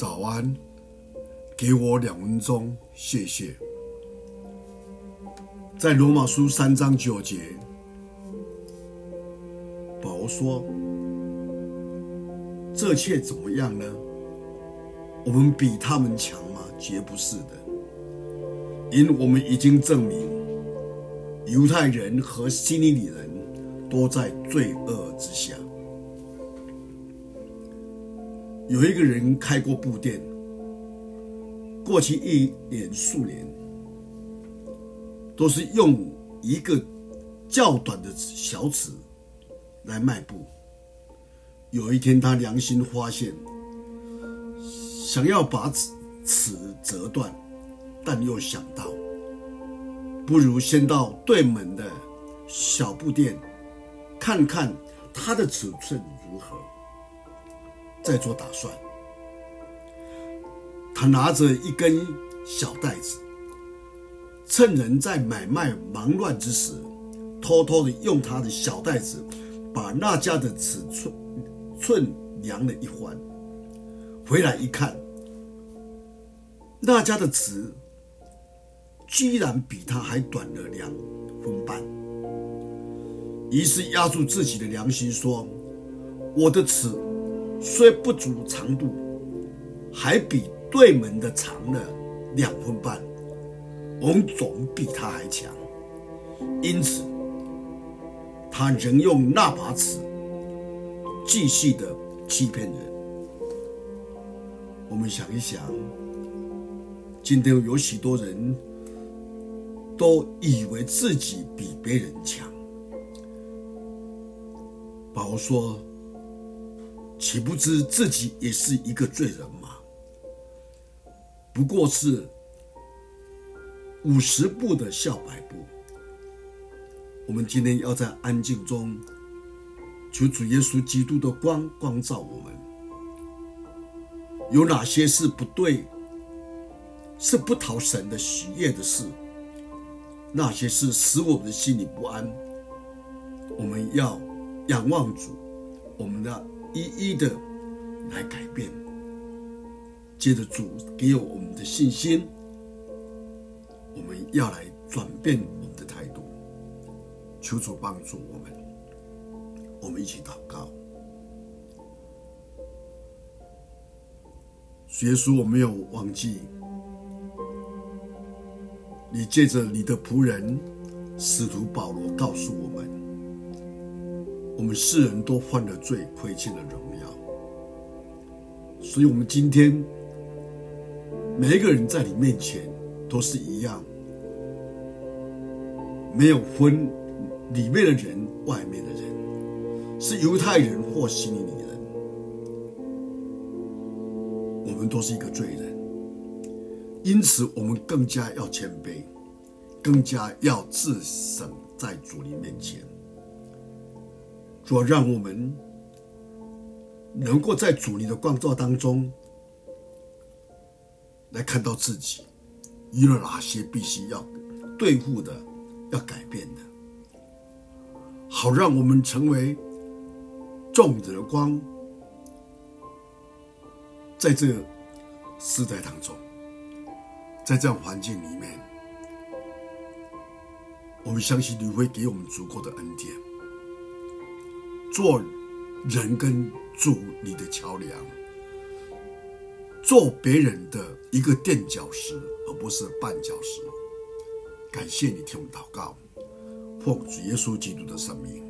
早安，给我两分钟，谢谢。在罗马书三章九节，保罗说：“这切怎么样呢？我们比他们强吗？绝不是的，因我们已经证明，犹太人和希利尼人都在罪恶之下。”有一个人开过布店，过去一年数年，都是用一个较短的小尺来卖布。有一天，他良心发现，想要把尺尺折断，但又想到，不如先到对门的小布店，看看它的尺寸如何。再做打算，他拿着一根小袋子，趁人在买卖忙乱之时，偷偷的用他的小袋子把那家的尺寸寸量了一番。回来一看，那家的尺居然比他还短了两分半。于是压住自己的良心说：“我的尺。”虽不足长度，还比对门的长了两分半，我们总比他还强。因此，他仍用那把尺继续的欺骗人。我们想一想，今天有许多人都以为自己比别人强。保罗说。岂不知自己也是一个罪人吗？不过是五十步的笑百步。我们今天要在安静中，求主耶稣基督的光光照我们。有哪些是不对，是不讨神的喜悦的事？那些是使我们心里不安。我们要仰望主，我们的。一一的来改变，借着主给我们的信心，我们要来转变我们的态度，求主帮助我们。我们一起祷告，耶稣，我没有忘记你借着你的仆人使徒保罗告诉我们。我们世人都犯了罪，亏欠了荣耀，所以，我们今天每一个人在你面前都是一样，没有分里面的人、外面的人，是犹太人或希利尼人，我们都是一个罪人，因此，我们更加要谦卑，更加要自省在主你面前。主，让我们能够在主你的光照当中，来看到自己遇了哪些必须要对付的、要改变的，好让我们成为众人的光，在这个时代当中，在这样环境里面，我们相信你会给我们足够的恩典。做人跟主你的桥梁，做别人的一个垫脚石，而不是绊脚石。感谢你听我祷告，奉主耶稣基督的圣名。